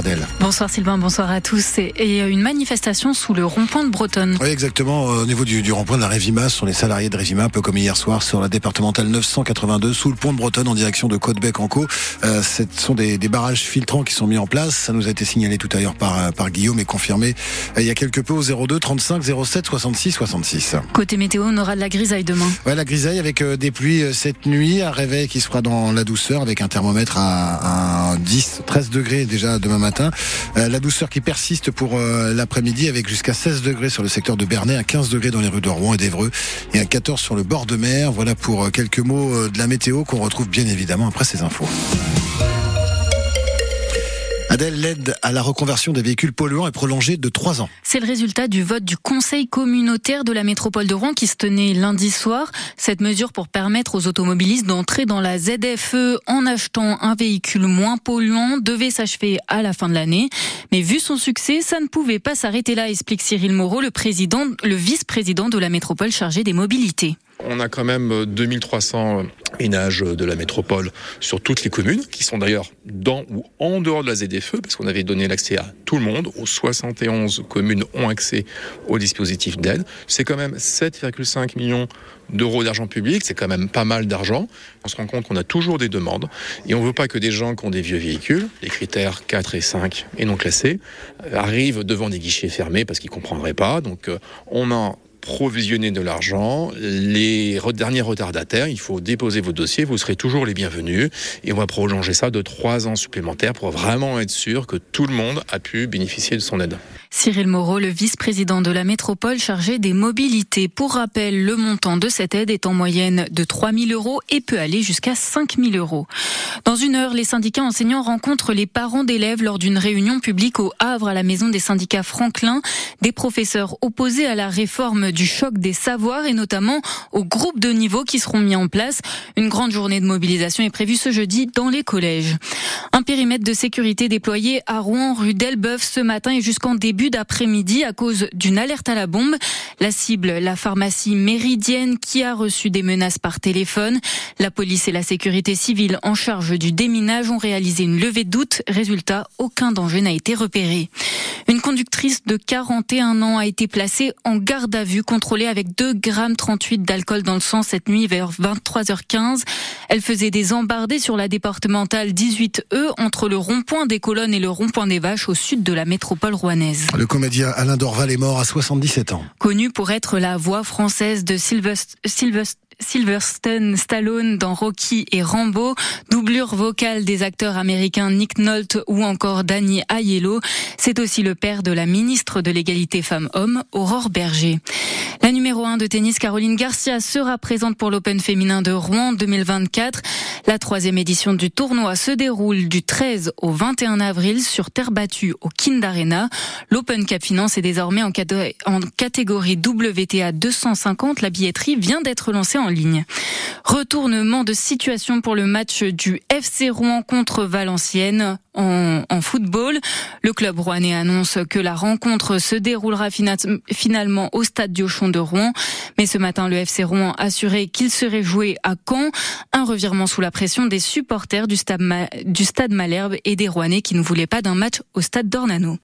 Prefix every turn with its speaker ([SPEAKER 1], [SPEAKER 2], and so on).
[SPEAKER 1] Adèle.
[SPEAKER 2] Bonsoir Sylvain, bonsoir à tous. Et une manifestation sous le rond-point de Bretonne.
[SPEAKER 1] Oui, exactement. Au niveau du, du rond-point de la Révima, ce sont les salariés de Révima, un peu comme hier soir sur la départementale 982, sous le pont de Bretonne en direction de Côte-Bec-en-Caux. Euh, ce sont des, des, barrages filtrants qui sont mis en place. Ça nous a été signalé tout à l'heure par, par Guillaume et confirmé euh, il y a quelques peu au 02 35 07 66 66.
[SPEAKER 2] Côté météo, on aura de la grisaille demain.
[SPEAKER 1] Ouais, la grisaille avec euh, des pluies euh, cette nuit, un réveil qui se fera dans la douceur avec un thermomètre à, à 10, 13 degrés déjà demain matin. Euh, la douceur qui persiste pour euh, l'après-midi avec jusqu'à 16 degrés sur le secteur de Bernay, à 15 degrés dans les rues de Rouen et d'Evreux et à 14 sur le bord de mer. Voilà pour euh, quelques mots de la météo qu'on retrouve bien évidemment après ces infos. L'aide à la reconversion des véhicules polluants est prolongée de trois ans.
[SPEAKER 2] C'est le résultat du vote du Conseil communautaire de la métropole de Rouen qui se tenait lundi soir. Cette mesure pour permettre aux automobilistes d'entrer dans la ZFE en achetant un véhicule moins polluant devait s'achever à la fin de l'année. Mais vu son succès, ça ne pouvait pas s'arrêter là, explique Cyril Moreau, le le vice-président de la métropole chargé des mobilités.
[SPEAKER 3] On a quand même 2300 ménages de la métropole sur toutes les communes, qui sont d'ailleurs dans ou en dehors de la ZFE, parce qu'on avait donné l'accès à tout le monde. Aux 71 communes ont accès au dispositif d'aide. C'est quand même 7,5 millions d'euros d'argent public, c'est quand même pas mal d'argent. On se rend compte qu'on a toujours des demandes et on veut pas que des gens qui ont des vieux véhicules, les critères 4 et 5 et non classés, arrivent devant des guichets fermés parce qu'ils comprendraient pas. Donc on a provisionner de l'argent. Les derniers retardataires, il faut déposer vos dossiers, vous serez toujours les bienvenus. Et on va prolonger ça de trois ans supplémentaires pour vraiment être sûr que tout le monde a pu bénéficier de son aide.
[SPEAKER 2] Cyril Moreau, le vice-président de la métropole chargé des mobilités. Pour rappel, le montant de cette aide est en moyenne de 3 000 euros et peut aller jusqu'à 5 000 euros. Dans une heure, les syndicats enseignants rencontrent les parents d'élèves lors d'une réunion publique au Havre à la maison des syndicats Franklin. Des professeurs opposés à la réforme du choc des savoirs et notamment aux groupes de niveau qui seront mis en place. Une grande journée de mobilisation est prévue ce jeudi dans les collèges. Un périmètre de sécurité déployé à Rouen, rue d'Elbeuf ce matin et jusqu'en début d'après-midi à cause d'une alerte à la bombe. La cible, la pharmacie Méridienne qui a reçu des menaces par téléphone. La police et la sécurité civile en charge du déminage ont réalisé une levée de doute. Résultat, aucun danger n'a été repéré. Une conductrice de 41 ans a été placée en garde à vue, contrôlée avec 2 grammes 38 d'alcool dans le sang cette nuit vers 23h15. Elle faisait des embardées sur la départementale 18E entre le rond-point des colonnes et le rond-point des vaches au sud de la métropole rouennaise.
[SPEAKER 1] Le comédien Alain Dorval est mort à 77 ans.
[SPEAKER 2] Connu pour être la voix française de Sylvester, Sylvester Sylvester Stallone dans Rocky et Rambo, doublure vocale des acteurs américains Nick Nolte ou encore Danny Aiello. C'est aussi le père de la ministre de l'égalité femmes-hommes, Aurore Berger. La numéro 1 de tennis, Caroline Garcia, sera présente pour l'Open féminin de Rouen 2024. La troisième édition du tournoi se déroule du 13 au 21 avril sur terre battue au Kind Arena. L'Open Cup Finance est désormais en, catégorie WTA 250. La billetterie vient d'être lancée en ligne. Retournement de situation pour le match du FC Rouen contre Valenciennes en, football. Le club rouennais annonce que la rencontre se déroulera finalement au stade Diochon de Rouen. Mais ce matin, le FC Rouen a assuré qu'il serait joué à Caen. Un revirement sous la pression des supporters du stade, du stade Malherbe et des Rouennais qui ne voulaient pas d'un match au stade d'Ornano.